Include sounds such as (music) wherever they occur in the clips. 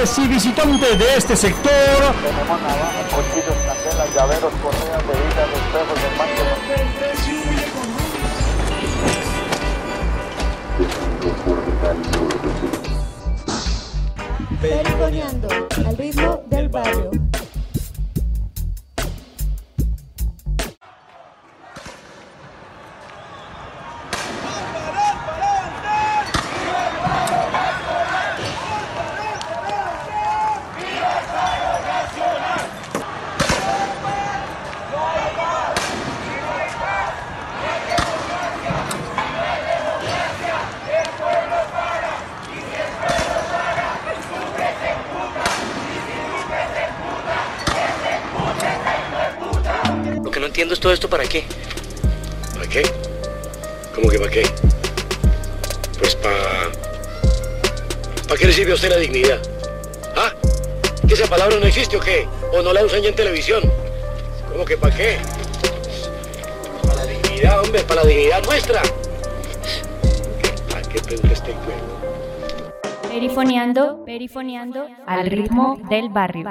locales y visitantes de este sector. Tenemos navajas, llaveros, espejos, Perifoneando al ritmo del barrio. Todo esto para qué? ¿Para qué? ¿Cómo que para qué? Pues para... ¿Para qué le sirve a usted la dignidad? ¿Ah? ¿Que esa palabra no existe o qué? ¿O no la usan ya en televisión? ¿Cómo que para qué? Para la dignidad, hombre, para la dignidad nuestra. ¿Para qué pregunta este juego? Perifoneando, perifoneando al ritmo del barrio.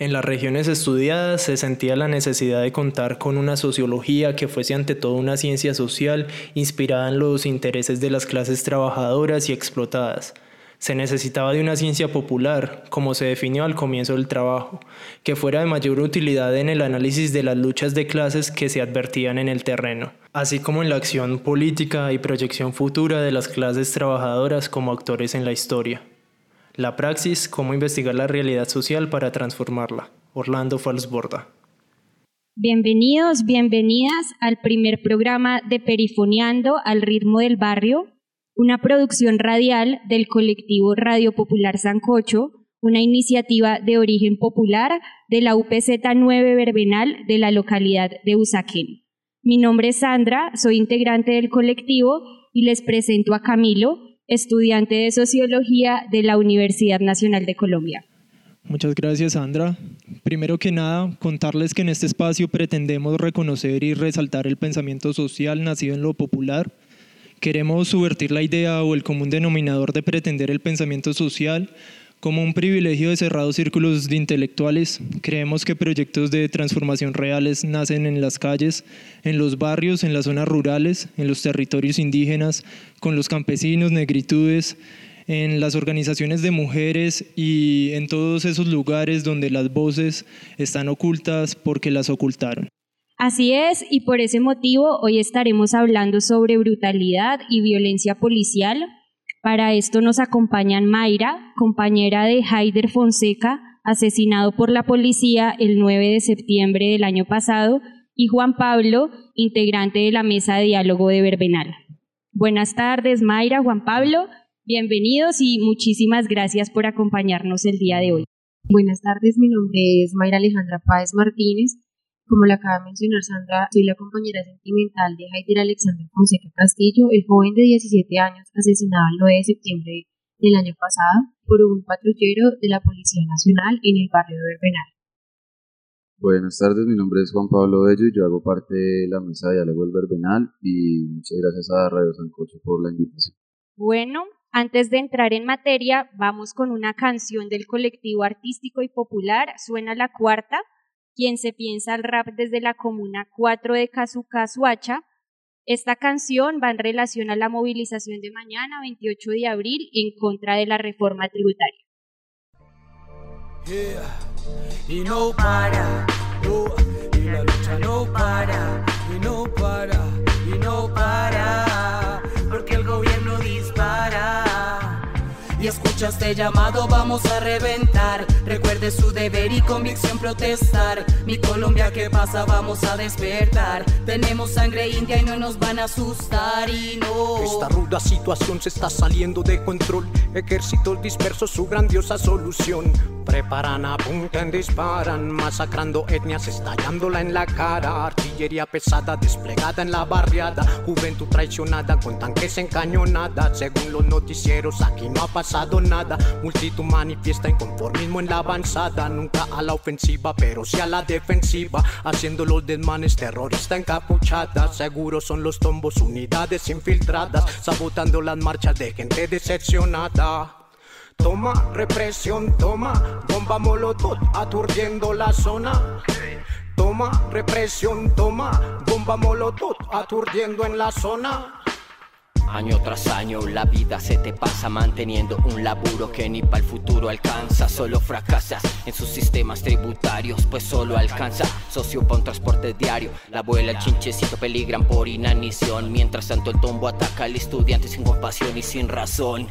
En las regiones estudiadas se sentía la necesidad de contar con una sociología que fuese ante todo una ciencia social inspirada en los intereses de las clases trabajadoras y explotadas. Se necesitaba de una ciencia popular, como se definió al comienzo del trabajo, que fuera de mayor utilidad en el análisis de las luchas de clases que se advertían en el terreno, así como en la acción política y proyección futura de las clases trabajadoras como actores en la historia. La praxis, cómo investigar la realidad social para transformarla. Orlando Falsborda. Bienvenidos, bienvenidas al primer programa de Perifoneando al ritmo del barrio, una producción radial del colectivo Radio Popular Sancocho, una iniciativa de origen popular de la UPZ 9 Verbenal de la localidad de Usaquén. Mi nombre es Sandra, soy integrante del colectivo y les presento a Camilo, estudiante de Sociología de la Universidad Nacional de Colombia. Muchas gracias, Sandra. Primero que nada, contarles que en este espacio pretendemos reconocer y resaltar el pensamiento social nacido en lo popular. Queremos subvertir la idea o el común denominador de pretender el pensamiento social como un privilegio de cerrados círculos de intelectuales, creemos que proyectos de transformación reales nacen en las calles, en los barrios, en las zonas rurales, en los territorios indígenas, con los campesinos, negritudes, en las organizaciones de mujeres y en todos esos lugares donde las voces están ocultas porque las ocultaron. Así es, y por ese motivo hoy estaremos hablando sobre brutalidad y violencia policial, para esto nos acompañan Mayra, compañera de Haider Fonseca, asesinado por la policía el 9 de septiembre del año pasado, y Juan Pablo, integrante de la mesa de diálogo de Verbenal. Buenas tardes, Mayra, Juan Pablo, bienvenidos y muchísimas gracias por acompañarnos el día de hoy. Buenas tardes, mi nombre es Mayra Alejandra Páez Martínez, como le acaba de mencionar Sandra, soy la compañera sentimental de Haider Alexander Fonseca Castillo, el joven de 17 años asesinado el 9 de septiembre del año pasado por un patrullero de la Policía Nacional en el barrio de Verbenal. Buenas tardes, mi nombre es Juan Pablo Bello y yo hago parte de la mesa de diálogo del Verbenal y muchas gracias a Radio Sancocho por la invitación. Bueno, antes de entrar en materia, vamos con una canción del colectivo artístico y popular, Suena la Cuarta, quien se piensa el rap desde la comuna 4 de Cazuca, Suacha. Esta canción va en relación a la movilización de mañana, 28 de abril, en contra de la reforma tributaria. Y escucha este llamado, vamos a reventar. Recuerde su deber y convicción protestar. Mi Colombia, ¿qué pasa? Vamos a despertar. Tenemos sangre india y no nos van a asustar y no. Esta ruda situación se está saliendo de control. Ejércitos dispersos, su grandiosa solución. Preparan, apuntan, disparan, masacrando etnias, estallándola en la cara. Artillería pesada desplegada en la barriada. Juventud traicionada con tanques encañonadas. Según los noticieros, aquí no ha pasado nada. Multitud manifiesta inconformismo en la avanzada. Nunca a la ofensiva, pero sí a la defensiva. Haciendo los desmanes terrorista encapuchada. Seguro son los tombos, unidades infiltradas. Sabotando las marchas de gente decepcionada. Toma, represión, toma, bomba molotov aturdiendo la zona. Toma, represión, toma, bomba molotov aturdiendo en la zona. Año tras año la vida se te pasa manteniendo un laburo que ni para el futuro alcanza. Solo fracasas en sus sistemas tributarios, pues solo alcanza socio para un transporte diario. La abuela, el chinchecito peligran por inanición. Mientras tanto el tombo ataca al estudiante sin compasión y sin razón.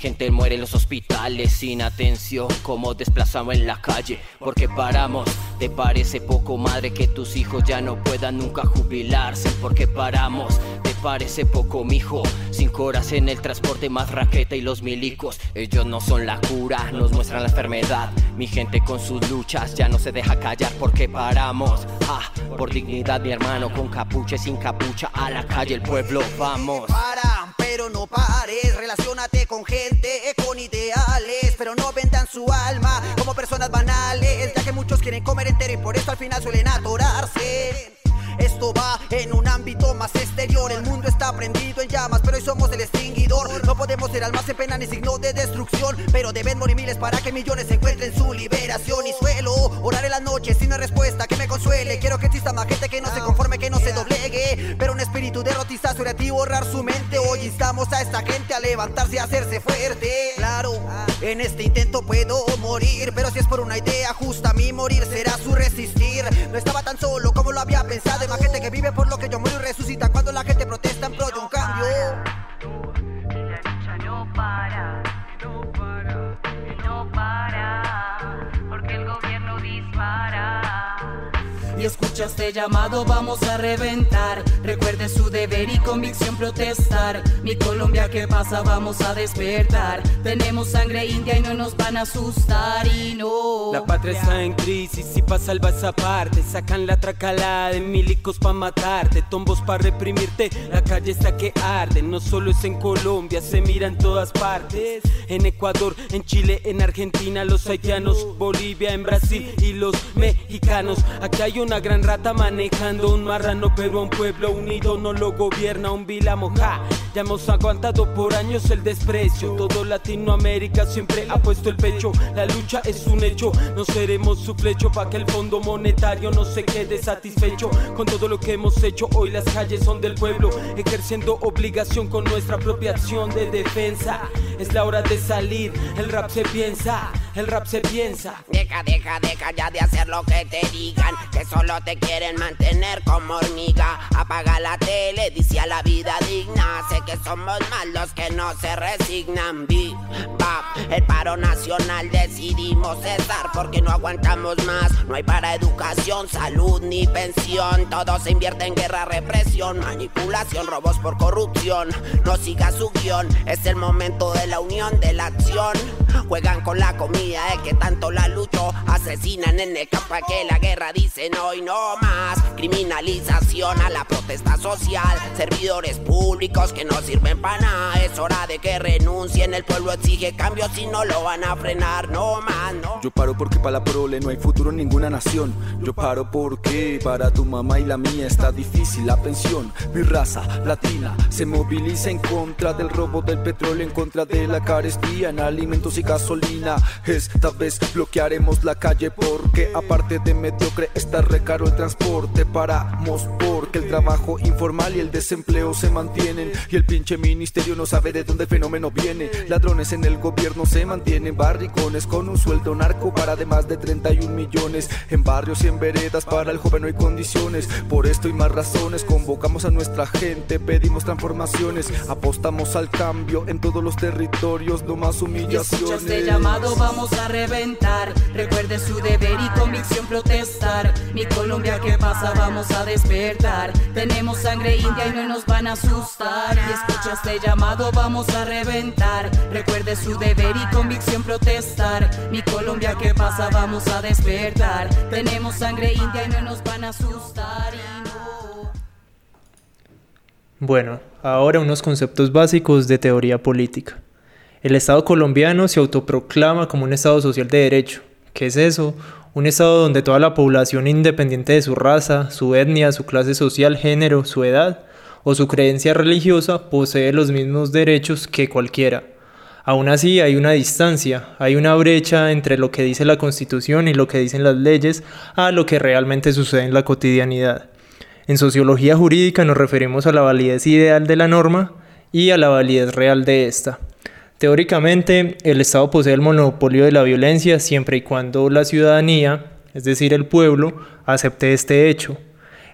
Gente muere en los hospitales sin atención, como desplazado en la calle, porque paramos. ¿Te parece poco, madre, que tus hijos ya no puedan nunca jubilarse? Porque paramos. ¿Te parece poco, mijo? Cinco horas en el transporte, más raqueta y los milicos. Ellos no son la cura, nos muestran la enfermedad. Mi gente con sus luchas ya no se deja callar porque paramos. Ah, por dignidad, mi hermano, con capucha y sin capucha, a la calle el pueblo, vamos. Paran, pero no pares, relacionate con gente, con ideales, pero no vendan su alma como personas banales, ya que muchos quieren comer entero y por eso al final suelen atorarse. Esto va en un ámbito más exterior. El mundo está prendido en llamas, pero hoy somos el extinguidor. No podemos ser almas en pena ni signo de destrucción. Pero deben morir miles para que millones encuentren su liberación. Y suelo orar en las noches sin una respuesta que me consuele. Quiero que exista más gente que no se conforme, que no se doblegue. Pero un espíritu derrotista sobre ti borrar su mente. Hoy instamos a esta gente a levantarse y a hacerse fuerte. Claro, en este intento puedo morir. Pero si es por una idea justa, mi morir será su resistir. No estaba tan solo como lo había pensado. Gente que vive por lo que yo muero y resucita cuando la gente protesta en pro de un cambio. porque el gobierno dispara. Y escucha este llamado, vamos a reventar. Recuerde su deber y convicción protestar. Mi Colombia, ¿qué pasa? Vamos a despertar. Tenemos sangre india y no nos van a asustar. Y no. La patria está en crisis y pa' salvar esa parte. Sacan la tracalada de milicos pa' matarte, tombos pa' reprimirte. La calle está que arde, no solo es en Colombia, se mira en todas partes. En Ecuador, en Chile, en Argentina, los haitianos, Bolivia, en Brasil y los mexicanos. Aquí hay una gran rata manejando un marrano, pero un pueblo unido no lo gobierna un vila moja. Ya hemos aguantado por años el desprecio. Todo Latinoamérica siempre ha puesto el pecho. La lucha es un hecho, no seremos su flecho para que el Fondo Monetario no se quede satisfecho con todo lo que hemos hecho. Hoy las calles son del pueblo, ejerciendo obligación con nuestra propia acción de defensa. Es la hora de salir, el rap se piensa, el rap se piensa. Deja, deja, deja ya de hacer lo que te digan, que solo te quieren mantener como hormiga. Apaga la tele, dice a la vida digna. Sé que somos más los que no se resignan. Bip, bap, el paro nacional decidimos cesar porque no aguantamos más. No hay para educación, salud ni pensión. Todo se invierte en guerra, represión, manipulación, robos por corrupción. No siga su guion, es el momento de la unión, de la acción. Juegan con la comida, es que tanto la lucho. Asesinan en el campo que la guerra dicen hoy no más. Criminalización a la protesta social. Servidores públicos que no sirven para nada. Es hora de que renuncien. El pueblo exige cambios si no lo van a frenar. No más, no. Yo paro porque para la prole no hay futuro en ninguna nación. Yo paro porque para tu mamá y la mía está difícil la pensión. Mi raza latina se moviliza en contra del robo del petróleo, en contra de la carestía en alimentos y gasolina. Esta vez bloquearemos la calle porque aparte de mediocre está re caro el transporte. Paramos porque el trabajo informal y el desempleo se mantienen y el pinche ministerio no sabe de dónde el fenómeno viene. Ladrones en el gobierno se mantienen barricones con un sueldo narco para de más de 31 millones. En barrios y en veredas para el joven no hay condiciones. Por esto y más razones convocamos a nuestra gente, pedimos transformaciones, apostamos al cambio en todos los territorios, no más humillaciones. llamado, vamos a reventar. Recuerde su deber y convicción protestar. Mi Colombia, ¿qué pasa? Vamos a despertar. Tenemos sangre india y no nos van a asustar. Y escucha este llamado, vamos a reventar. Recuerde su deber y convicción protestar. Mi Colombia, ¿qué pasa? Vamos a despertar. Tenemos sangre india y no nos van a asustar. Bueno, ahora unos conceptos básicos de teoría política. El Estado colombiano se autoproclama como un Estado social de derecho. ¿Qué es eso? Un Estado donde toda la población, independiente de su raza, su etnia, su clase social, género, su edad o su creencia religiosa, posee los mismos derechos que cualquiera. Aún así hay una distancia, hay una brecha entre lo que dice la Constitución y lo que dicen las leyes a lo que realmente sucede en la cotidianidad. En sociología jurídica nos referimos a la validez ideal de la norma y a la validez real de esta. Teóricamente, el Estado posee el monopolio de la violencia siempre y cuando la ciudadanía, es decir, el pueblo, acepte este hecho.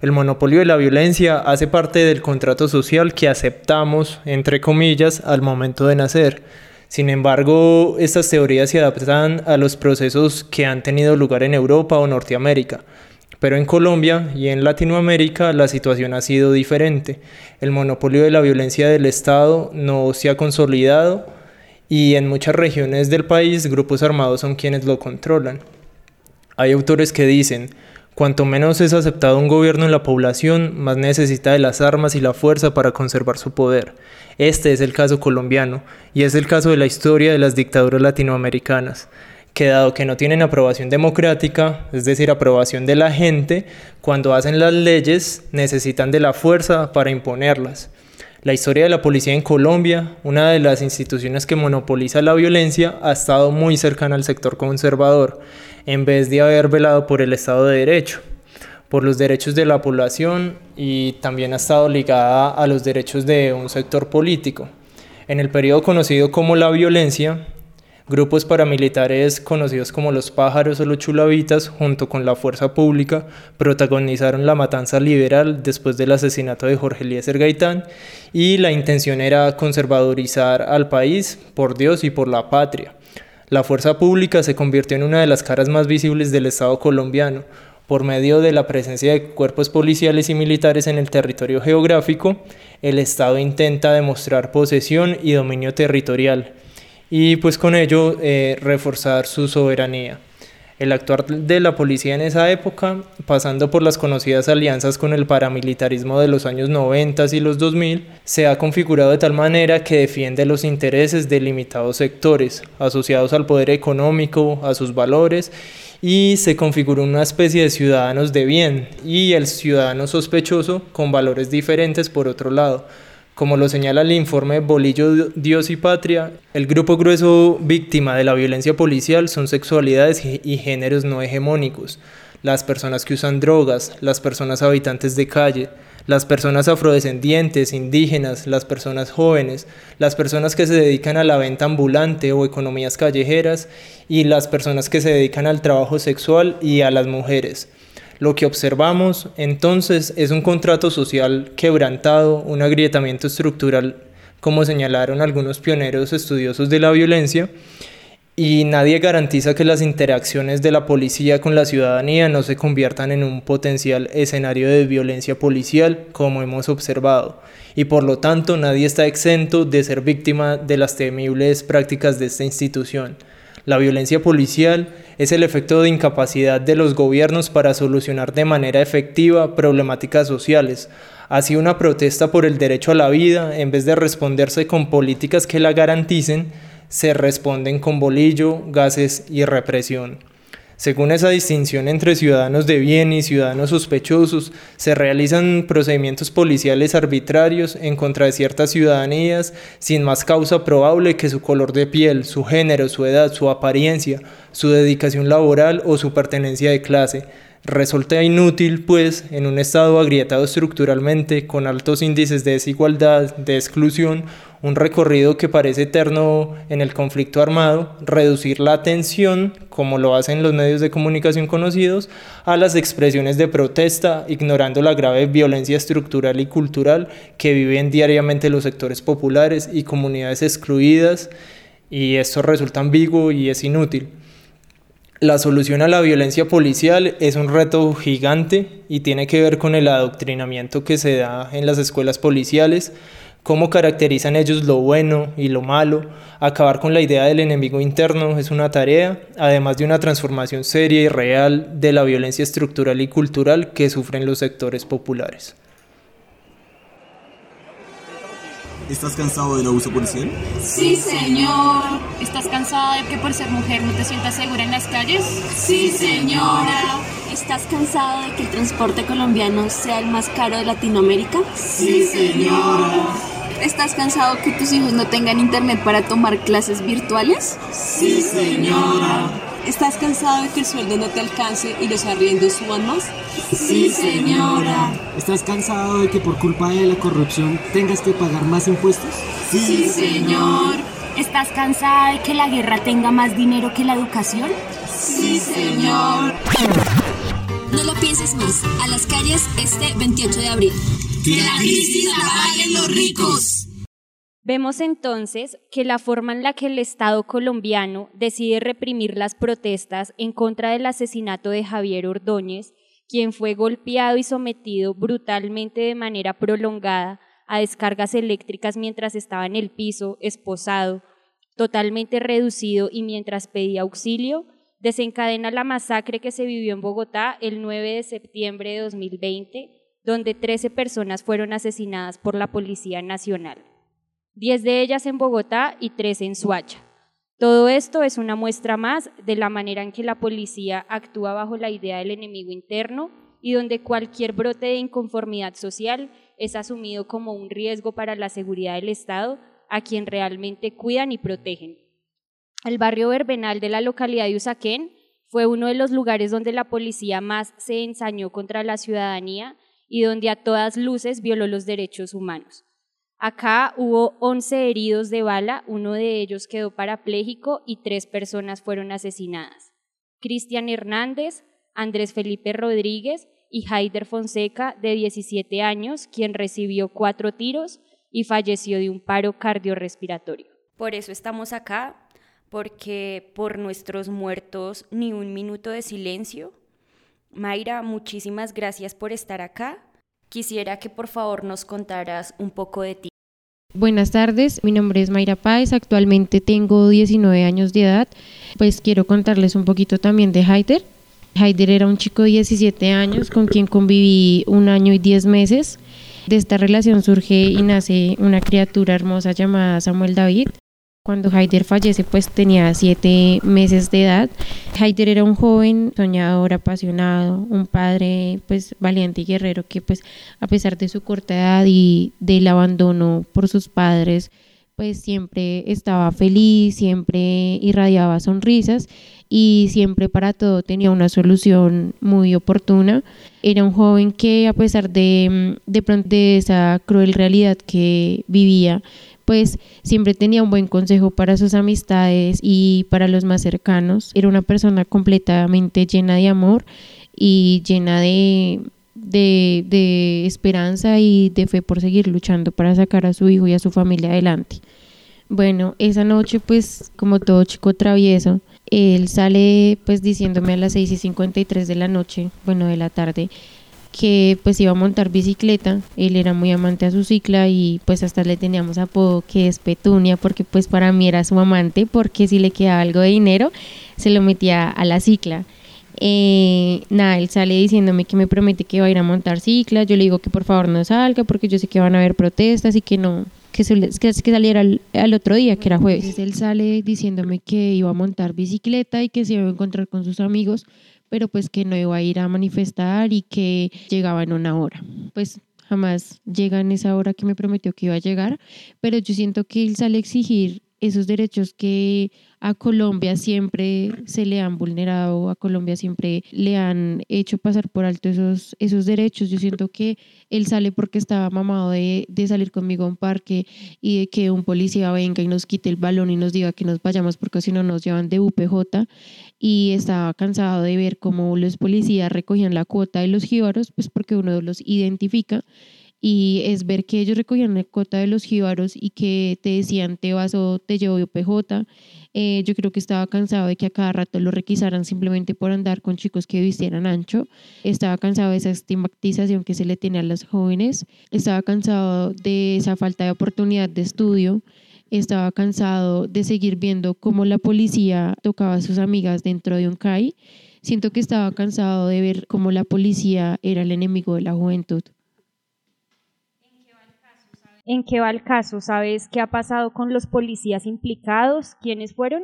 El monopolio de la violencia hace parte del contrato social que aceptamos, entre comillas, al momento de nacer. Sin embargo, estas teorías se adaptan a los procesos que han tenido lugar en Europa o Norteamérica. Pero en Colombia y en Latinoamérica la situación ha sido diferente. El monopolio de la violencia del Estado no se ha consolidado y en muchas regiones del país grupos armados son quienes lo controlan. Hay autores que dicen, cuanto menos es aceptado un gobierno en la población, más necesita de las armas y la fuerza para conservar su poder. Este es el caso colombiano y es el caso de la historia de las dictaduras latinoamericanas que dado que no tienen aprobación democrática, es decir, aprobación de la gente, cuando hacen las leyes necesitan de la fuerza para imponerlas. La historia de la policía en Colombia, una de las instituciones que monopoliza la violencia, ha estado muy cercana al sector conservador, en vez de haber velado por el Estado de Derecho, por los derechos de la población y también ha estado ligada a los derechos de un sector político. En el periodo conocido como la violencia, Grupos paramilitares conocidos como los pájaros o los chulavitas, junto con la fuerza pública, protagonizaron la matanza liberal después del asesinato de Jorge Eliezer Gaitán y la intención era conservadorizar al país por Dios y por la patria. La fuerza pública se convirtió en una de las caras más visibles del Estado colombiano, por medio de la presencia de cuerpos policiales y militares en el territorio geográfico, el Estado intenta demostrar posesión y dominio territorial y pues con ello eh, reforzar su soberanía. El actuar de la policía en esa época, pasando por las conocidas alianzas con el paramilitarismo de los años 90 y los 2000, se ha configurado de tal manera que defiende los intereses de limitados sectores, asociados al poder económico, a sus valores, y se configuró una especie de ciudadanos de bien y el ciudadano sospechoso con valores diferentes por otro lado como lo señala el informe Bolillo, Dios y Patria, el grupo grueso víctima de la violencia policial son sexualidades y géneros no hegemónicos, las personas que usan drogas, las personas habitantes de calle, las personas afrodescendientes, indígenas, las personas jóvenes, las personas que se dedican a la venta ambulante o economías callejeras y las personas que se dedican al trabajo sexual y a las mujeres. Lo que observamos entonces es un contrato social quebrantado, un agrietamiento estructural, como señalaron algunos pioneros estudiosos de la violencia, y nadie garantiza que las interacciones de la policía con la ciudadanía no se conviertan en un potencial escenario de violencia policial, como hemos observado, y por lo tanto nadie está exento de ser víctima de las temibles prácticas de esta institución. La violencia policial es el efecto de incapacidad de los gobiernos para solucionar de manera efectiva problemáticas sociales. Así una protesta por el derecho a la vida, en vez de responderse con políticas que la garanticen, se responden con bolillo, gases y represión. Según esa distinción entre ciudadanos de bien y ciudadanos sospechosos, se realizan procedimientos policiales arbitrarios en contra de ciertas ciudadanías sin más causa probable que su color de piel, su género, su edad, su apariencia, su dedicación laboral o su pertenencia de clase. Resulta inútil, pues, en un Estado agrietado estructuralmente, con altos índices de desigualdad, de exclusión, un recorrido que parece eterno en el conflicto armado, reducir la atención, como lo hacen los medios de comunicación conocidos, a las expresiones de protesta, ignorando la grave violencia estructural y cultural que viven diariamente los sectores populares y comunidades excluidas, y esto resulta ambiguo y es inútil. La solución a la violencia policial es un reto gigante y tiene que ver con el adoctrinamiento que se da en las escuelas policiales, cómo caracterizan ellos lo bueno y lo malo. Acabar con la idea del enemigo interno es una tarea, además de una transformación seria y real de la violencia estructural y cultural que sufren los sectores populares. ¿Estás cansado del abuso policial? Sí, señor. ¿Estás cansada de que por ser mujer no te sientas segura en las calles? Sí, señora. ¿Estás cansado de que el transporte colombiano sea el más caro de Latinoamérica? Sí, señora. ¿Estás cansado que tus hijos no tengan internet para tomar clases virtuales? Sí, señora. ¿Estás cansado de que el sueldo no te alcance y los arriendos suban más? Sí, señora. ¿Estás cansado de que por culpa de la corrupción tengas que pagar más impuestos? Sí, señor. ¿Estás cansada de que la guerra tenga más dinero que la educación? Sí, señor. No lo pienses más. A las calles este 28 de abril. Que la crisis la paguen los ricos. Vemos entonces que la forma en la que el Estado colombiano decide reprimir las protestas en contra del asesinato de Javier Ordóñez, quien fue golpeado y sometido brutalmente de manera prolongada a descargas eléctricas mientras estaba en el piso, esposado, totalmente reducido y mientras pedía auxilio, desencadena la masacre que se vivió en Bogotá el 9 de septiembre de 2020, donde 13 personas fueron asesinadas por la Policía Nacional. 10 de ellas en Bogotá y 3 en Suacha. Todo esto es una muestra más de la manera en que la policía actúa bajo la idea del enemigo interno y donde cualquier brote de inconformidad social es asumido como un riesgo para la seguridad del Estado a quien realmente cuidan y protegen. El barrio verbenal de la localidad de Usaquén fue uno de los lugares donde la policía más se ensañó contra la ciudadanía y donde a todas luces violó los derechos humanos. Acá hubo 11 heridos de bala, uno de ellos quedó parapléjico y tres personas fueron asesinadas. Cristian Hernández, Andrés Felipe Rodríguez y Haider Fonseca, de 17 años, quien recibió cuatro tiros y falleció de un paro cardiorrespiratorio. Por eso estamos acá, porque por nuestros muertos ni un minuto de silencio. Mayra, muchísimas gracias por estar acá. Quisiera que por favor nos contaras un poco de ti. Buenas tardes, mi nombre es Mayra Páez, actualmente tengo 19 años de edad. Pues quiero contarles un poquito también de Haider. Haider era un chico de 17 años con quien conviví un año y 10 meses. De esta relación surge y nace una criatura hermosa llamada Samuel David. Cuando Haider fallece, pues tenía siete meses de edad. Haider era un joven soñador, apasionado, un padre pues valiente y guerrero que pues a pesar de su corta edad y del abandono por sus padres, pues siempre estaba feliz, siempre irradiaba sonrisas y siempre para todo tenía una solución muy oportuna. Era un joven que a pesar de, de, de esa cruel realidad que vivía, pues siempre tenía un buen consejo para sus amistades y para los más cercanos. Era una persona completamente llena de amor y llena de, de, esperanza y de fe por seguir luchando para sacar a su hijo y a su familia adelante. Bueno, esa noche pues como todo chico travieso, él sale pues diciéndome a las 6 y 53 de la noche, bueno de la tarde, que pues iba a montar bicicleta, él era muy amante a su cicla y pues hasta le teníamos apodo que es Petunia porque pues para mí era su amante porque si le quedaba algo de dinero se lo metía a la cicla. Eh, nada, él sale diciéndome que me promete que va a ir a montar cicla, yo le digo que por favor no salga porque yo sé que van a haber protestas y que no, que, que saliera al, al, otro día, que era jueves. Entonces él sale diciéndome que iba a montar bicicleta y que se iba a encontrar con sus amigos pero pues que no iba a ir a manifestar y que llegaba en una hora. Pues jamás llega en esa hora que me prometió que iba a llegar, pero yo siento que él sale a exigir esos derechos que a Colombia siempre se le han vulnerado, a Colombia siempre le han hecho pasar por alto esos, esos derechos. Yo siento que él sale porque estaba mamado de, de, salir conmigo a un parque y de que un policía venga y nos quite el balón y nos diga que nos vayamos porque si no nos llevan de UPJ y estaba cansado de ver cómo los policías recogían la cuota de los jíbaros, pues porque uno los identifica y es ver que ellos recogían la cuota de los jíbaros y que te decían te vas o te llevo yo PJ. Eh, yo creo que estaba cansado de que a cada rato lo requisaran simplemente por andar con chicos que vistieran ancho. Estaba cansado de esa estigmatización que se le tiene a los jóvenes. Estaba cansado de esa falta de oportunidad de estudio. Estaba cansado de seguir viendo cómo la policía tocaba a sus amigas dentro de un CAI. Siento que estaba cansado de ver cómo la policía era el enemigo de la juventud. ¿En qué va el caso? ¿Sabes qué ha pasado con los policías implicados? ¿Quiénes fueron?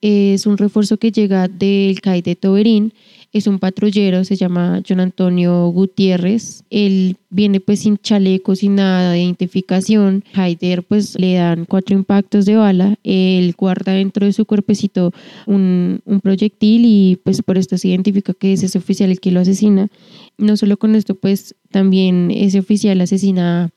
Es un refuerzo que llega del CAI de Toberín. es un patrullero, se llama John Antonio Gutiérrez. Él viene pues sin chaleco, sin nada de identificación. Haider pues le dan cuatro impactos de bala. Él guarda dentro de su cuerpecito un, un proyectil y pues por esto se identifica que es ese oficial el que lo asesina. No solo con esto pues también ese oficial asesina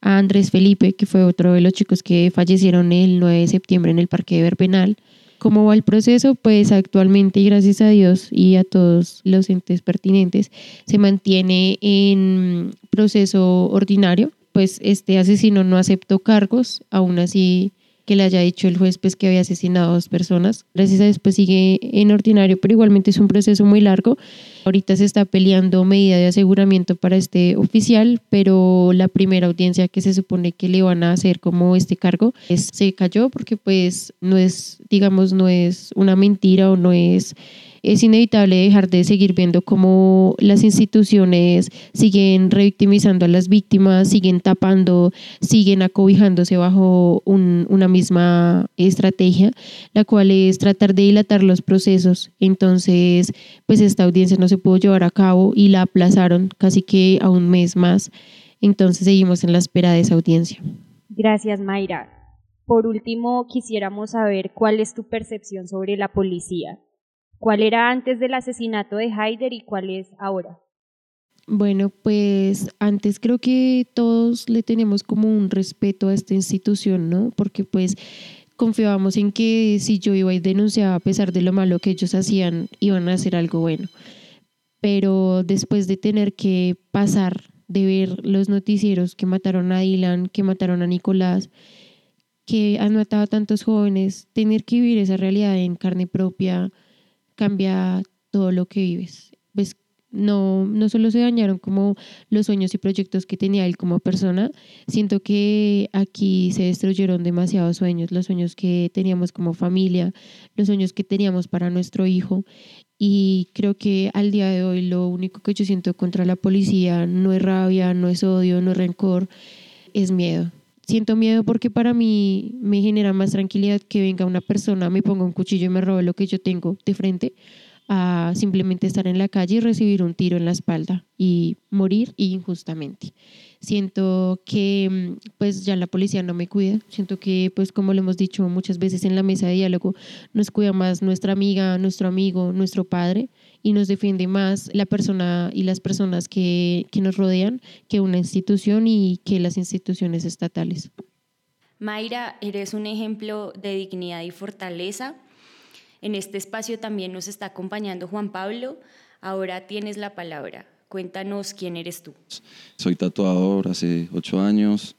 a Andrés Felipe, que fue otro de los chicos que fallecieron el 9 de septiembre en el Parque de Verbenal. ¿Cómo va el proceso? Pues actualmente, gracias a Dios y a todos los entes pertinentes, se mantiene en proceso ordinario. Pues este asesino no aceptó cargos, aún así que le haya dicho el juez pues que había asesinado a dos personas. Gracias a Dios pues sigue en ordinario, pero igualmente es un proceso muy largo. Ahorita se está peleando medida de aseguramiento para este oficial, pero la primera audiencia que se supone que le van a hacer como este cargo es, se cayó porque pues no es, digamos, no es una mentira o no es es inevitable dejar de seguir viendo cómo las instituciones siguen revictimizando a las víctimas, siguen tapando, siguen acobijándose bajo una misma estrategia, la cual es tratar de dilatar los procesos. Entonces, pues esta audiencia no se pudo llevar a cabo y la aplazaron casi que a un mes más. Entonces seguimos en la espera de esa audiencia. Gracias, Mayra. Por último, quisiéramos saber cuál es tu percepción sobre la policía. ¿Cuál era antes del asesinato de Haider y cuál es ahora? Bueno, pues antes creo que todos le tenemos como un respeto a esta institución, ¿no? Porque pues confiábamos en que si yo iba y denunciaba a pesar de lo malo que ellos hacían, iban a hacer algo bueno. Pero después de tener que pasar de ver los noticieros que mataron a Dylan, que mataron a Nicolás, que han matado a tantos jóvenes, tener que vivir esa realidad en carne propia, cambia todo lo que vives. Pues no, no solo se dañaron como los sueños y proyectos que tenía él como persona, siento que aquí se destruyeron demasiados sueños, los sueños que teníamos como familia, los sueños que teníamos para nuestro hijo. Y creo que al día de hoy lo único que yo siento contra la policía no es rabia, no es odio, no es rencor, es miedo. Siento miedo porque para mí me genera más tranquilidad que venga una persona, me ponga un cuchillo y me robe lo que yo tengo de frente, a simplemente estar en la calle y recibir un tiro en la espalda y morir injustamente. Siento que mm, pues ya la policía no me cuida, siento que pues como lo hemos dicho muchas veces en la mesa de diálogo, nos cuida más nuestra amiga, nuestro amigo, nuestro padre y nos defiende más la persona y las personas que, que nos rodean que una institución y que las instituciones estatales. Mayra, eres un ejemplo de dignidad y fortaleza. En este espacio también nos está acompañando Juan Pablo. Ahora tienes la palabra. Cuéntanos quién eres tú. Soy tatuador hace ocho años.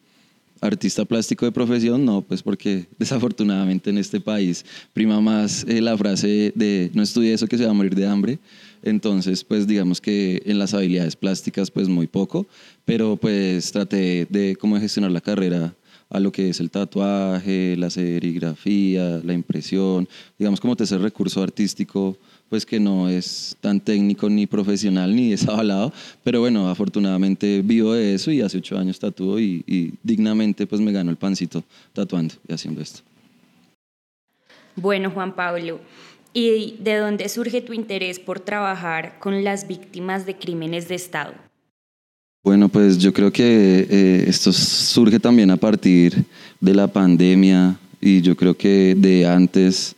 Artista plástico de profesión, no, pues porque (laughs) desafortunadamente en este país prima más eh, la frase de no estudie eso que se va a morir de hambre. Entonces, pues digamos que en las habilidades plásticas, pues muy poco, pero pues traté de cómo gestionar la carrera a lo que es el tatuaje, la serigrafía, la impresión, digamos como tercer recurso artístico pues que no es tan técnico ni profesional ni (laughs) desavalado, pero bueno, afortunadamente vivo de eso y hace ocho años tatúo y, y dignamente pues me gano el pancito tatuando y haciendo esto. Bueno, Juan Pablo, ¿y de dónde surge tu interés por trabajar con las víctimas de crímenes de Estado? Bueno, pues yo creo que eh, esto surge también a partir de la pandemia y yo creo que de antes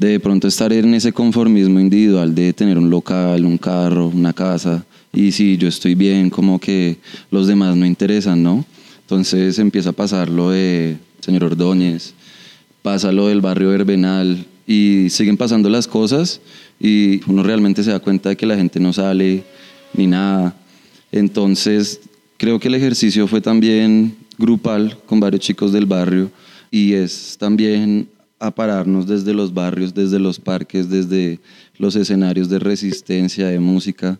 de pronto estar en ese conformismo individual de tener un local, un carro, una casa, y si yo estoy bien, como que los demás no interesan, ¿no? Entonces empieza a pasar lo de señor Ordóñez, pasa lo del barrio Verbenal, y siguen pasando las cosas, y uno realmente se da cuenta de que la gente no sale ni nada. Entonces, creo que el ejercicio fue también grupal con varios chicos del barrio, y es también a pararnos desde los barrios, desde los parques, desde los escenarios de resistencia, de música,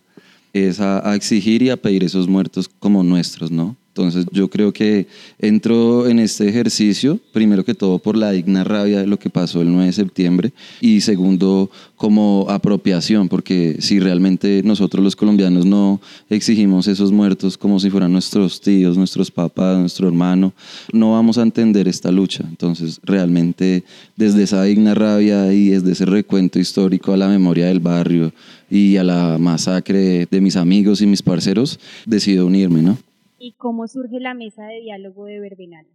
es a, exigir y a pedir esos muertos como nuestros, ¿no? Entonces yo creo que entro en este ejercicio, primero que todo por la digna rabia de lo que pasó el 9 de septiembre y segundo como apropiación, porque si realmente nosotros los colombianos no exigimos esos muertos como si fueran nuestros tíos, nuestros papás, nuestro hermano, no vamos a entender esta lucha. Entonces realmente desde esa digna rabia y desde ese recuento histórico a la memoria del barrio y a la masacre de mis amigos y mis parceros, decido unirme, ¿no? ¿Y cómo surge la mesa de diálogo de Verbenal?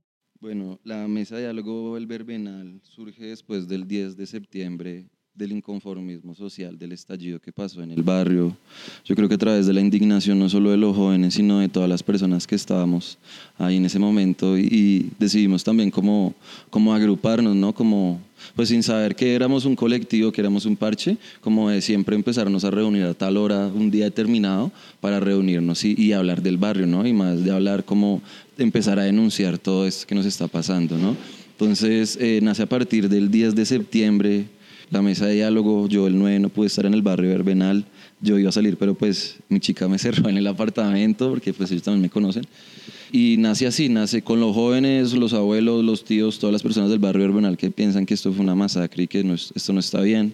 Bueno, la mesa de diálogo del Verbenal surge después del 10 de septiembre del inconformismo social, del estallido que pasó en el barrio. Yo creo que a través de la indignación no solo de los jóvenes, sino de todas las personas que estábamos ahí en ese momento y, decidimos también como, como agruparnos, ¿no? Como, pues sin saber que éramos un colectivo, que éramos un parche, como de siempre empezarnos a reunir a tal hora, un día determinado, para reunirnos y, hablar del barrio, ¿no? Y más de hablar como empezar a denunciar todo esto que nos está pasando, ¿no? Entonces, eh, nace a partir del 10 de septiembre, la mesa de diálogo, yo el 9 no pude estar en el barrio Verbenal, yo iba a salir, pero pues mi chica me (laughs) cerró en el apartamento porque pues ellos también me conocen. Y nace así, nace con los jóvenes, los abuelos, los tíos, todas las personas del barrio Verbenal que piensan que esto fue una masacre y que esto no está bien.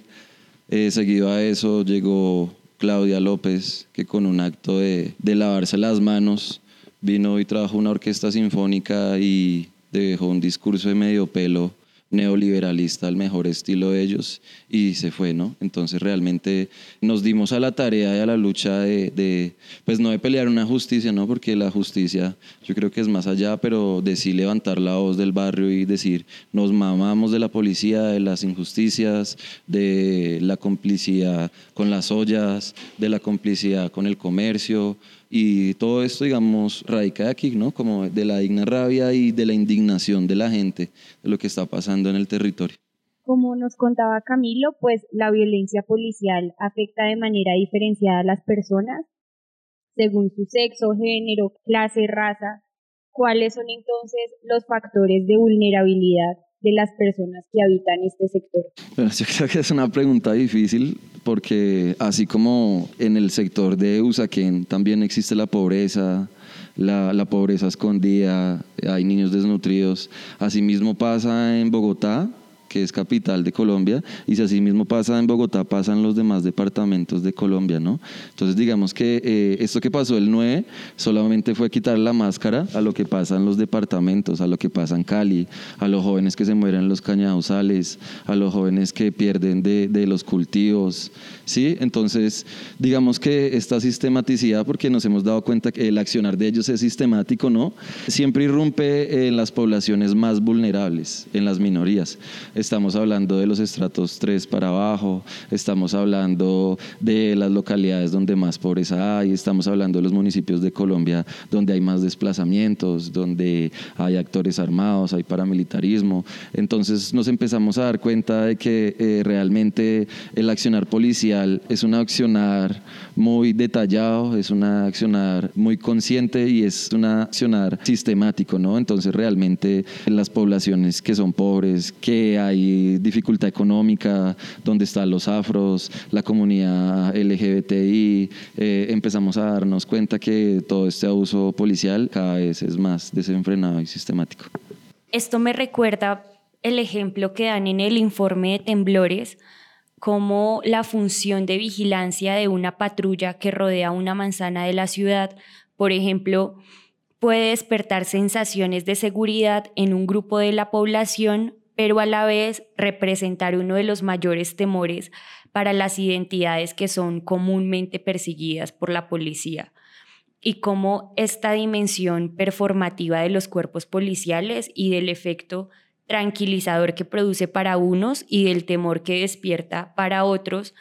Eh, seguido a eso llegó Claudia López, que con un acto de, de lavarse las manos vino y trabajó una orquesta sinfónica y dejó un discurso de medio pelo neoliberalista al mejor estilo de ellos y se fue, ¿no? Entonces realmente nos dimos a la tarea y a la lucha de, pues no de pelear una justicia, ¿no? Porque la justicia yo creo que es más allá, pero de sí levantar la voz del barrio y decir, nos mamamos de la policía, de las injusticias, de la complicidad con las ollas, de la complicidad con el comercio, y todo esto, digamos, radica aquí, ¿no? Como de la digna rabia y de la indignación de la gente de lo que está pasando en el territorio. Como nos contaba Camilo, pues la violencia policial afecta de manera diferenciada a las personas según su sexo, género, clase, raza. ¿Cuáles son entonces los factores de vulnerabilidad de las personas que habitan este sector? Bueno, yo creo que es una pregunta difícil porque así como en el sector de Usaquén también existe la pobreza, la, la pobreza escondida, hay niños desnutridos, asimismo pasa en Bogotá, que es capital de Colombia, y si así mismo pasa en Bogotá, pasan los demás departamentos de Colombia, ¿no? Entonces, digamos que eh, esto que pasó el 9 solamente fue quitar la máscara a lo que pasa en los departamentos, a lo que pasa en Cali, a los jóvenes que se mueren en los cañaduzales, a los jóvenes que pierden de, de los cultivos, ¿sí? Entonces, digamos que esta sistematicidad, porque nos hemos dado cuenta que el accionar de ellos es sistemático, ¿no? Siempre irrumpe en las poblaciones más vulnerables, en las minorías estamos hablando de los estratos 3 para abajo, estamos hablando de las localidades donde más pobreza hay, estamos hablando de los municipios de Colombia donde hay más desplazamientos, donde hay actores armados, hay paramilitarismo. Entonces nos empezamos a dar cuenta de que eh, realmente el accionar policial es un accionar muy detallado, es un accionar muy consciente y es un accionar sistemático, ¿no? Entonces realmente en las poblaciones que son pobres, que hay hay dificultad económica, donde están los afros, la comunidad LGBTI, eh, empezamos a darnos cuenta que todo este abuso policial cada vez es más desenfrenado y sistemático. Esto me recuerda el ejemplo que dan en el informe de temblores, como la función de vigilancia de una patrulla que rodea una manzana de la ciudad, por ejemplo, puede despertar sensaciones de seguridad en un grupo de la población pero a la vez representar uno de los mayores temores para las identidades que son comúnmente perseguidas por la policía y cómo esta dimensión performativa de los cuerpos policiales y del efecto tranquilizador que produce para unos y del temor que despierta para otros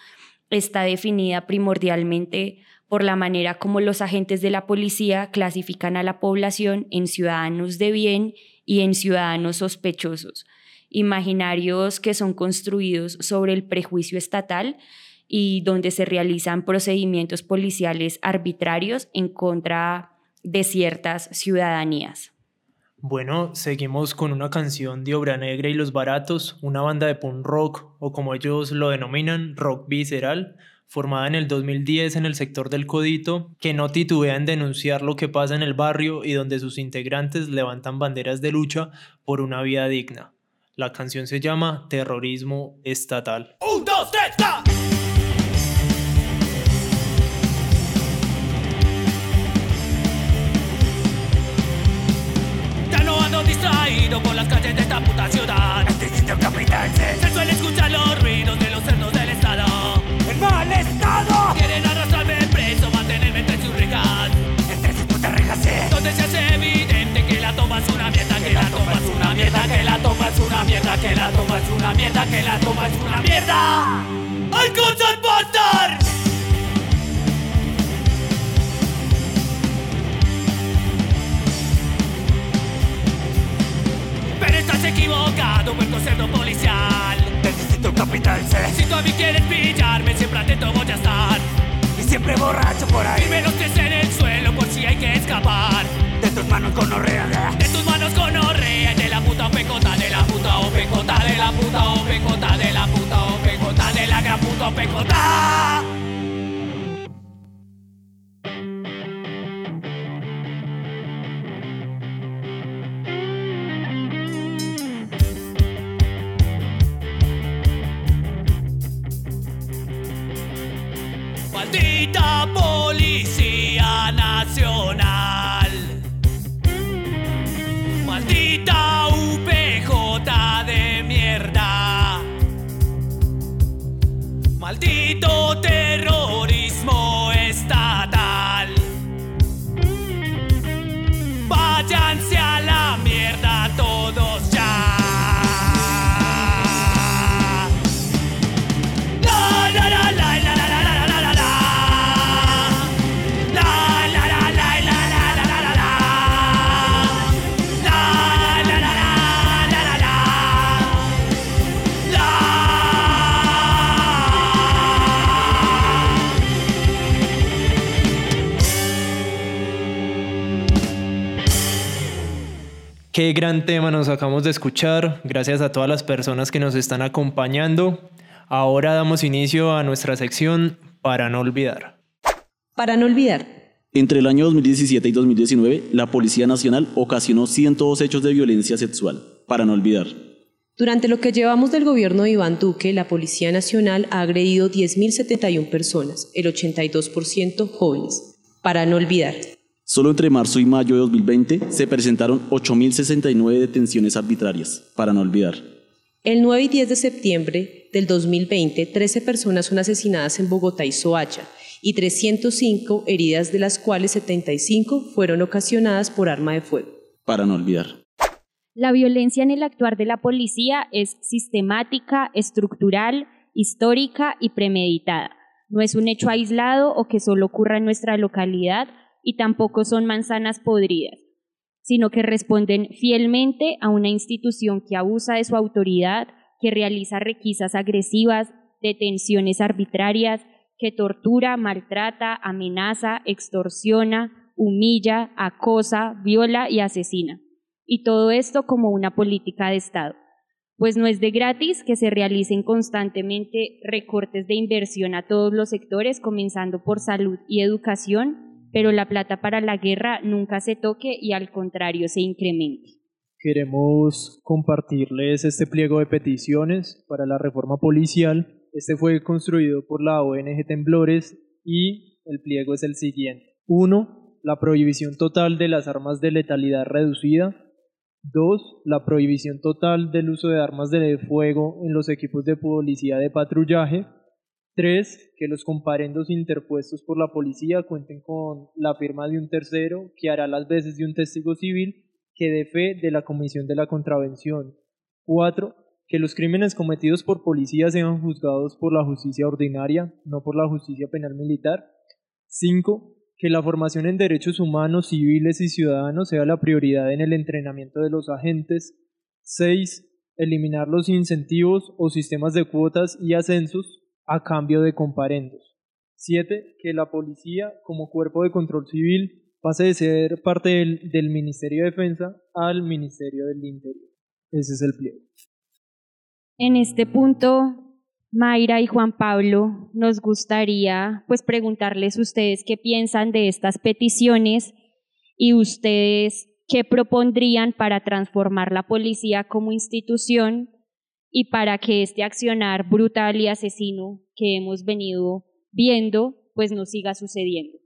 está definida primordialmente por la manera como los agentes de la policía clasifican a la población en ciudadanos de bien y en ciudadanos sospechosos, imaginarios que son construidos sobre el prejuicio estatal y donde se realizan procedimientos policiales arbitrarios en contra de ciertas ciudadanías. Bueno, seguimos con una canción de Obra Negra y Los Baratos, una banda de punk rock o como ellos lo denominan, rock visceral, formada en el 2010 en el sector del Codito, que no titubea en denunciar lo que pasa en el barrio y donde sus integrantes levantan banderas de lucha por una vida digna. La canción se llama Terrorismo Estatal. ¡Un, dos, tres, ¡ta! Ya no ando distraído por las calles de esta puta ciudad. Este sitio capital se suele escuchar los ruidos de los cerdos del estado. ¡El mal estado! Quieren arrastrarme preso, mantenerme entre sus rejas. Entre sus putas rejas, Donde se hace es una mierda, que la toma es una mierda, que la toma es una mierda, que la toma es una mierda, que la toma es una mierda. ¡Al Concert Buster! Pero estás equivocado, puerco cerdo policial. Del distrito capital C. Si tú a mí quieres pillarme, siempre atento voy a estar. Y siempre borracho por ahí. Dime los pies en el suelo si hay que escapar. De tus manos con orrea. De tus manos con orrea. De la puta pecota, de la puta o pecota, de la puta o pecota, de la puta o pecota, de la gran puta o Qué gran tema nos acabamos de escuchar. Gracias a todas las personas que nos están acompañando. Ahora damos inicio a nuestra sección para no olvidar. Para no olvidar, Entre el año 2017 y 2019, la Policía Nacional ocasionó 102 hechos de violencia sexual, para no olvidar. durante lo que llevamos del gobierno de Iván Duque, la Policía Nacional ha agredido 10.071 personas, el 82% jóvenes. Para no olvidar, Solo entre marzo y mayo de 2020 se presentaron 8.069 detenciones arbitrarias, para no olvidar. el 9 y 10 de septiembre del 2020, 13 personas son asesinadas en Bogotá y Soacha y 305 heridas, de las cuales 75 fueron ocasionadas por arma de fuego. Para no olvidar. La violencia en el actuar de la policía es sistemática, estructural, histórica y premeditada. No es un hecho aislado o que solo ocurra en nuestra localidad y tampoco son manzanas podridas, sino que responden fielmente a una institución que abusa de su autoridad, que realiza requisas agresivas, detenciones arbitrarias, que tortura, maltrata, amenaza, extorsiona, humilla, acosa, viola y asesina. Y todo esto como una política de Estado. Pues no es de gratis que se realicen constantemente recortes de inversión a todos los sectores, comenzando por salud y educación, pero la plata para la guerra nunca se toque y al contrario se incremente. Queremos compartirles este pliego de peticiones para la reforma policial. Este fue construido por la ONG Temblores y el pliego es el siguiente. 1. La prohibición total de las armas de letalidad reducida. 2. La prohibición total del uso de armas de fuego en los equipos de policía de patrullaje. 3. Que los comparendos interpuestos por la policía cuenten con la firma de un tercero que hará las veces de un testigo civil que dé fe de la comisión de la contravención. 4. Que los crímenes cometidos por policías sean juzgados por la justicia ordinaria, no por la justicia penal militar. 5. Que la formación en derechos humanos, civiles y ciudadanos sea la prioridad en el entrenamiento de los agentes. 6. Eliminar los incentivos o sistemas de cuotas y ascensos a cambio de comparendos. 7. Que la policía, como cuerpo de control civil, pase de ser parte del, Ministerio de Defensa al Ministerio del Interior. Ese es el pliego. En este punto Mayra y Juan Pablo, nos gustaría pues preguntarles ustedes qué piensan de estas peticiones y ustedes qué propondrían para transformar la policía como institución y para que este accionar brutal y asesino que hemos venido viendo pues no siga sucediendo.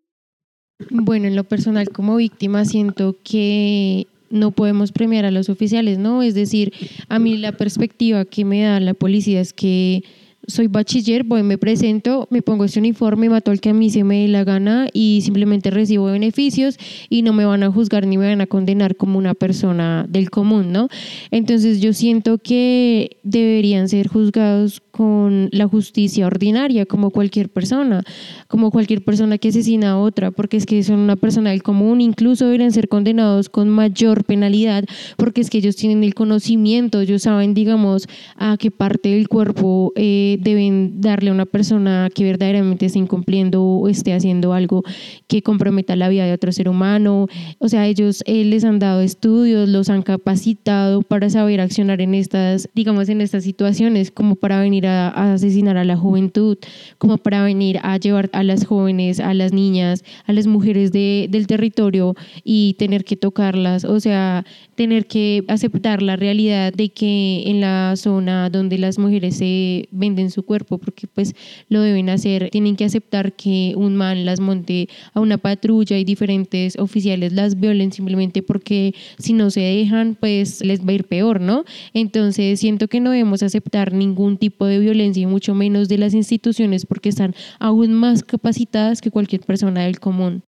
Bueno, en lo personal como víctima siento que no podemos premiar a los oficiales, ¿no? Es decir, a mí la perspectiva que me da la policía es que soy bachiller, voy, me presento, me pongo este uniforme, mato al que a mí se me dé la gana y simplemente recibo beneficios y no me van a juzgar ni me van a condenar como una persona del común, ¿no? Entonces yo siento que deberían ser juzgados con la justicia ordinaria, como cualquier persona, como cualquier persona que asesina a otra, porque es que son una persona del común, incluso deberían ser condenados con mayor penalidad, porque es que ellos tienen el conocimiento, ellos saben, digamos, a qué parte del cuerpo eh, deben darle a una persona que verdaderamente esté incumpliendo o esté haciendo algo que comprometa la vida de otro ser humano. O sea, ellos eh, les han dado estudios, los han capacitado para saber accionar en estas, digamos, en estas situaciones, como para venir a, asesinar a la juventud, como para venir a llevar a las jóvenes, a las niñas, a las mujeres de, del territorio y tener que tocarlas, o sea, tener que aceptar la realidad de que en la zona donde las mujeres se venden su cuerpo, porque pues lo deben hacer, tienen que aceptar que un man las monte a una patrulla y diferentes oficiales las violen simplemente porque si no se dejan, pues les va a ir peor, ¿no? Entonces siento que no debemos aceptar ningún tipo de violencia y mucho menos de las instituciones porque están aún más capacitadas que cualquier persona del común.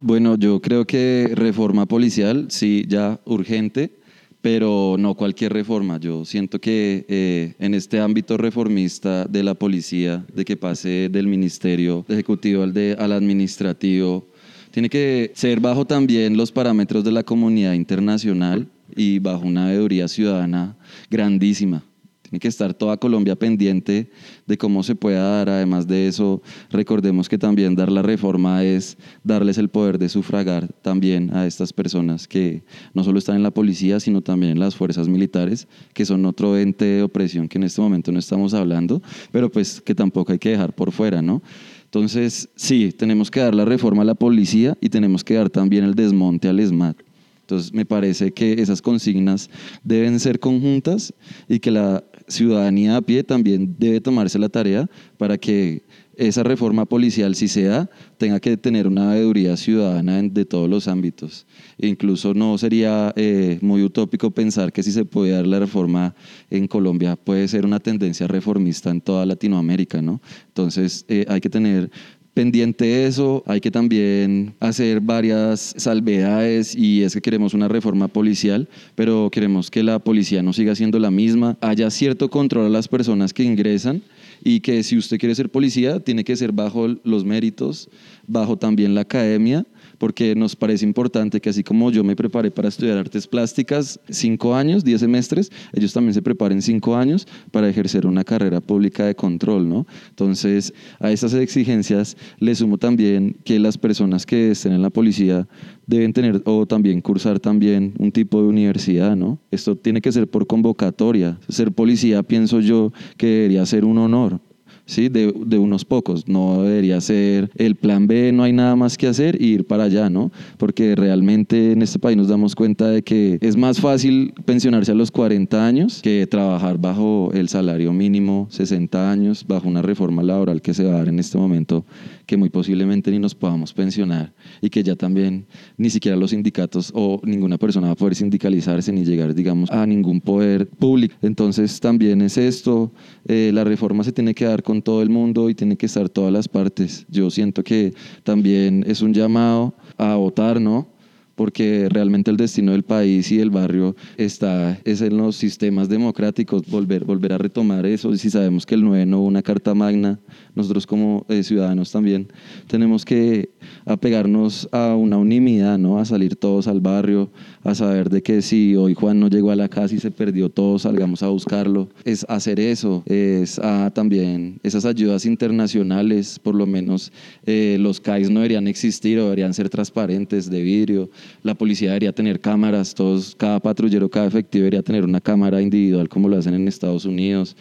Bueno, yo creo que reforma policial, sí, ya urgente, pero no cualquier reforma. Yo siento que eh, en este ámbito reformista de la policía, de que pase del ministerio ejecutivo al, de, al administrativo, tiene que ser bajo también los parámetros de la comunidad internacional y bajo una veeduría ciudadana grandísima. Tiene que estar toda Colombia pendiente de cómo se pueda dar. Además de eso, recordemos que también dar la reforma es darles el poder de sufragar también a estas personas que no solo están en la policía, sino también en las fuerzas militares, que son otro ente de opresión que en este momento no estamos hablando, pero pues que tampoco hay que dejar por fuera, ¿no? Entonces, sí, tenemos que dar la reforma a la policía y tenemos que dar también el desmonte al ESMAD. Entonces, me parece que esas consignas deben ser conjuntas y que la ciudadanía a pie también debe tomarse la tarea para que esa reforma policial, si se da, tenga que tener una veeduría ciudadana de todos los ámbitos. E incluso no sería eh, muy utópico pensar que si se puede dar la reforma en Colombia, puede ser una tendencia reformista en toda Latinoamérica, ¿no? Entonces eh, hay que tener pendiente de eso, hay que también hacer varias salvedades y es que queremos una reforma policial, pero queremos que la policía no siga siendo la misma, haya cierto control a las personas que ingresan y que si usted quiere ser policía tiene que ser bajo los méritos, bajo también la academia porque nos parece importante que así como yo me preparé para estudiar artes plásticas cinco años, diez semestres, ellos también se preparen cinco años para ejercer una carrera pública de control, ¿no? Entonces, a esas exigencias le sumo también que las personas que estén en la policía deben tener o también cursar también un tipo de universidad, ¿no? Esto tiene que ser por convocatoria. Ser policía, pienso yo, que debería ser un honor, ¿sí? De, de, unos pocos. No debería ser el plan B, no hay nada más que hacer y ir para allá, ¿no? Porque realmente en este país nos damos cuenta de que es más fácil pensionarse a los 40 años que trabajar bajo el salario mínimo 60 años, bajo una reforma laboral que se va a dar en este momento que muy posiblemente ni nos podamos pensionar y que ya también ni siquiera los sindicatos o ninguna persona va a poder sindicalizarse ni llegar, digamos, a ningún poder público. Entonces también es esto, eh, la reforma se tiene que dar con todo el mundo y tiene que estar todas las partes. Yo siento que también es un llamado a votar, ¿no? porque realmente el destino del país y del barrio está es en los sistemas democráticos, volver, volver a retomar eso. Y si sabemos que el 9 no una carta magna, nosotros como eh, ciudadanos también tenemos que a pegarnos a una unanimidad, ¿no? A salir todos al barrio, a saber de que si hoy Juan no llegó a la casa y se perdió todo, salgamos a buscarlo. Es hacer eso, es a también esas ayudas internacionales, por lo menos eh, los CAIs no deberían existir o deberían ser transparentes, de vidrio. La policía debería tener cámaras, todos, cada patrullero, cada efectivo debería tener una cámara individual como lo hacen en Estados Unidos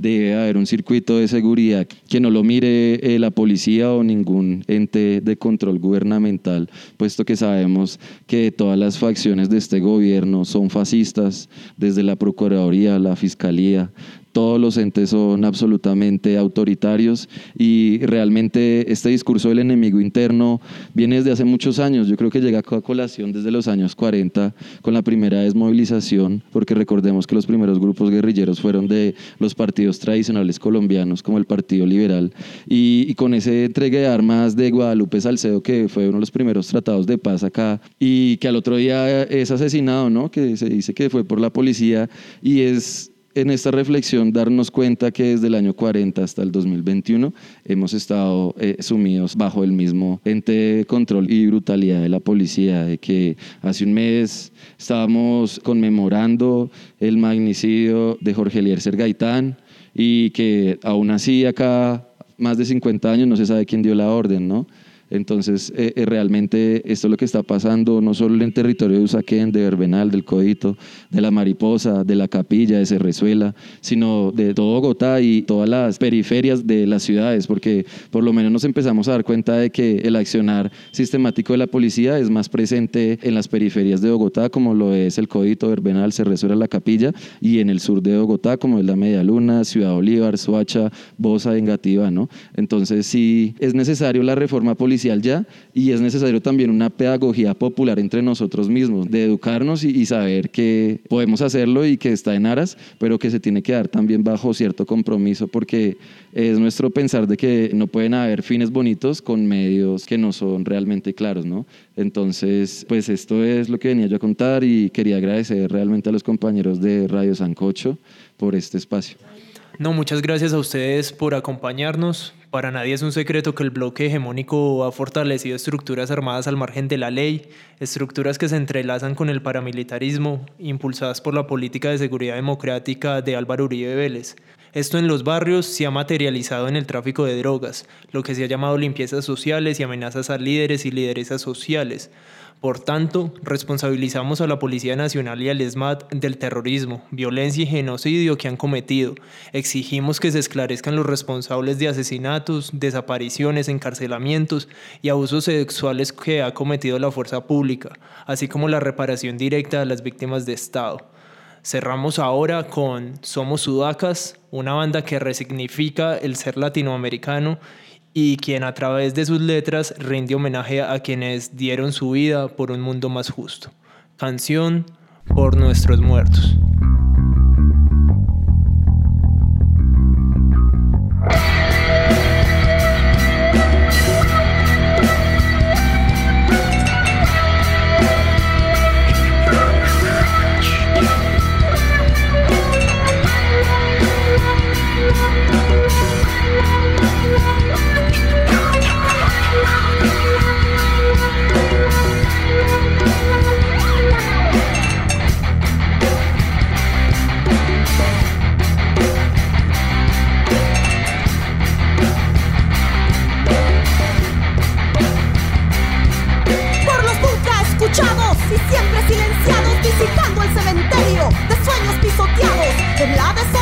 debe haber un circuito de seguridad que no lo mire eh, la policía o ningún ente de control gubernamental, puesto que sabemos que todas las facciones de este gobierno son fascistas, desde la Procuraduría, la Fiscalía, todos los entes son absolutamente autoritarios y realmente este discurso del enemigo interno viene desde hace muchos años. Yo creo que llega a colación desde los años 40 con la primera desmovilización, porque recordemos que los primeros grupos guerrilleros fueron de los partidos tradicionales colombianos como el Partido Liberal y, con ese entregue de armas de Guadalupe Salcedo que fue uno de los primeros tratados de paz acá y que al otro día es asesinado, ¿no? Que se dice que fue por la policía y es en esta reflexión darnos cuenta que desde el año 40 hasta el 2021 hemos estado eh, sumidos bajo el mismo ente de control y brutalidad de la policía, de que hace un mes estábamos conmemorando el magnicidio de Jorge Eliezer Gaitán y que aún así acá más de 50 años no se sabe quién dio la orden, ¿no? Entonces, eh, eh, realmente esto es lo que está pasando no solo en territorio de Usaquén, de Verbenal, del Codito, de la Mariposa, de la Capilla, de Cerrezuela, sino de todo Bogotá y todas las periferias de las ciudades, porque por lo menos nos empezamos a dar cuenta de que el accionar sistemático de la policía es más presente en las periferias de Bogotá, como lo es el Codito, Verbenal, Cerrezuela, la Capilla, y en el sur de Bogotá, como es la Media Luna, Ciudad Bolívar, Soacha, Bosa, Engativá, ¿no? Entonces, sí es necesario la reforma policial ya y es necesario también una pedagogía popular entre nosotros mismos, de educarnos y, saber que podemos hacerlo y que está en aras, pero que se tiene que dar también bajo cierto compromiso porque es nuestro pensar de que no pueden haber fines bonitos con medios que no son realmente claros, ¿no? Entonces, pues esto es lo que venía yo a contar y quería agradecer realmente a los compañeros de Radio Sancocho por este espacio. No, muchas gracias a ustedes por acompañarnos. Para nadie es un secreto que el bloque hegemónico ha fortalecido estructuras armadas al margen de la ley, estructuras que se entrelazan con el paramilitarismo, impulsadas por la política de seguridad democrática de Álvaro Uribe Vélez. Esto en los barrios se ha materializado en el tráfico de drogas, lo que se ha llamado limpiezas sociales y amenazas a líderes y lideresas sociales. Por tanto, responsabilizamos a la Policía Nacional y al ESMAD del terrorismo, violencia y genocidio que han cometido. Exigimos que se esclarezcan los responsables de asesinatos, desapariciones, encarcelamientos y abusos sexuales que ha cometido la fuerza pública, así como la reparación directa a las víctimas de Estado. Cerramos ahora con Somos Sudacas, una banda que resignifica el ser latinoamericano y quien a través de sus letras rinde homenaje a quienes dieron su vida por un mundo más justo. Canción por nuestros muertos. From lava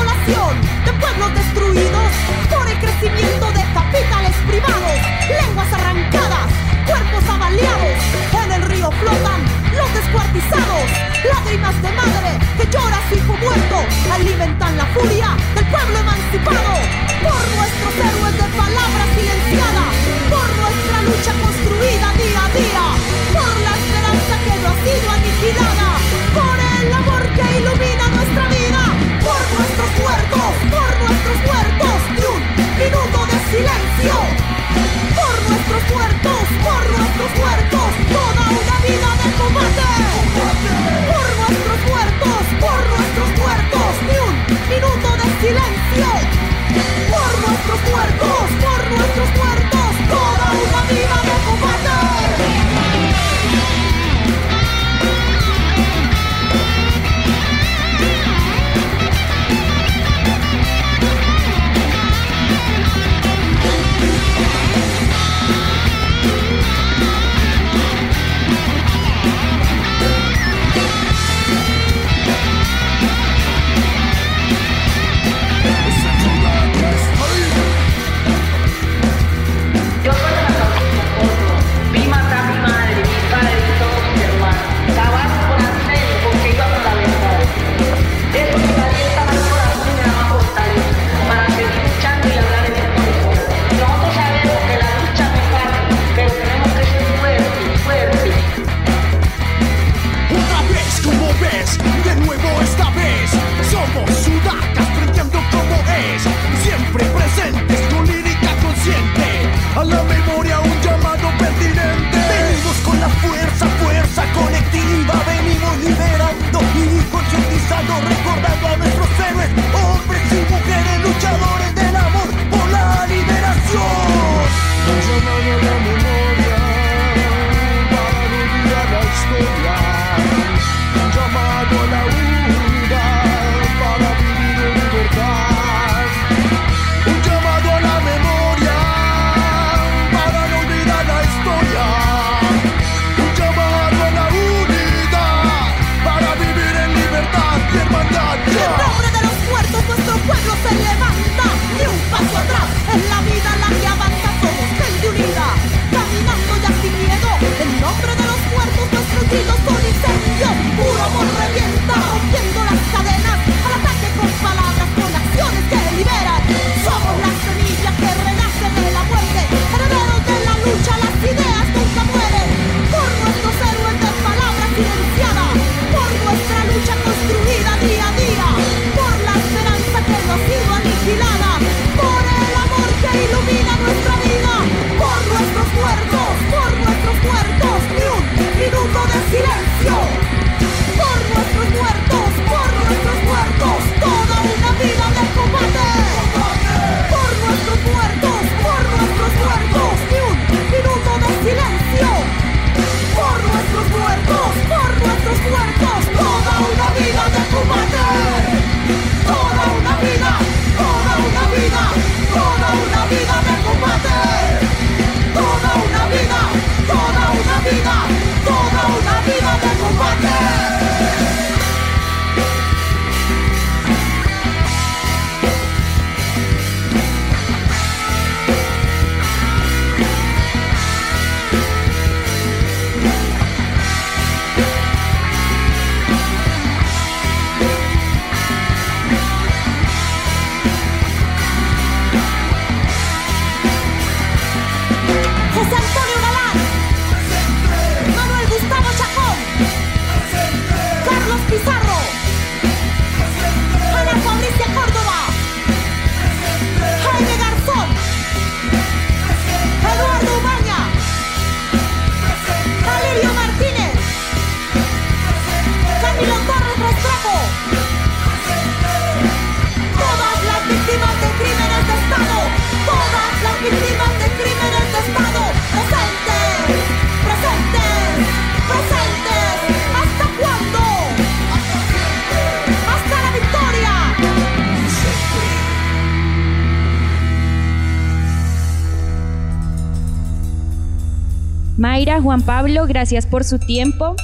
Mayra, Juan Pablo, gracias por su tiempo,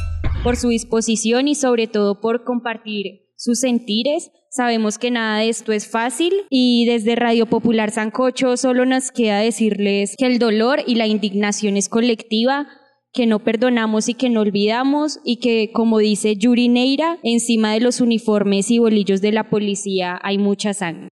por su disposición y sobre todo por compartir sus sentires. Sabemos que nada de esto es fácil y desde Radio Popular Sancocho solo nos queda decirles que el dolor y la indignación es colectiva, que no perdonamos y que no olvidamos y que, como dice Yuri Neira, encima de los uniformes y bolillos de la policía hay mucha sangre.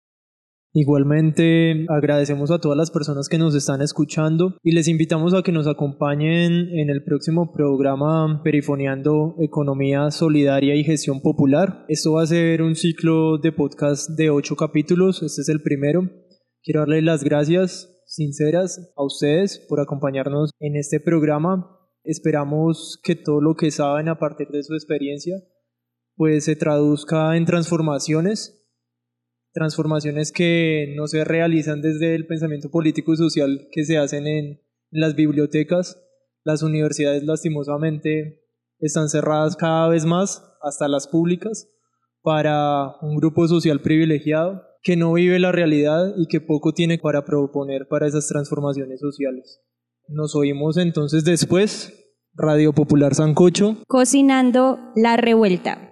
Igualmente agradecemos a todas las personas que nos están escuchando y les invitamos a que nos acompañen en el próximo programa Perifoneando Economía Solidaria y Gestión Popular. Esto va a ser un ciclo de podcast de ocho capítulos, este es el primero. Quiero darles las gracias sinceras a ustedes por acompañarnos en este programa. Esperamos que todo lo que saben a partir de su experiencia pues se traduzca en transformaciones transformaciones que no se realizan desde el pensamiento político y social que se hacen en las bibliotecas. Las universidades lastimosamente están cerradas cada vez más, hasta las públicas, para un grupo social privilegiado que no vive la realidad y que poco tiene para proponer para esas transformaciones sociales. Nos oímos entonces después, Radio Popular Sancocho. Cocinando la revuelta.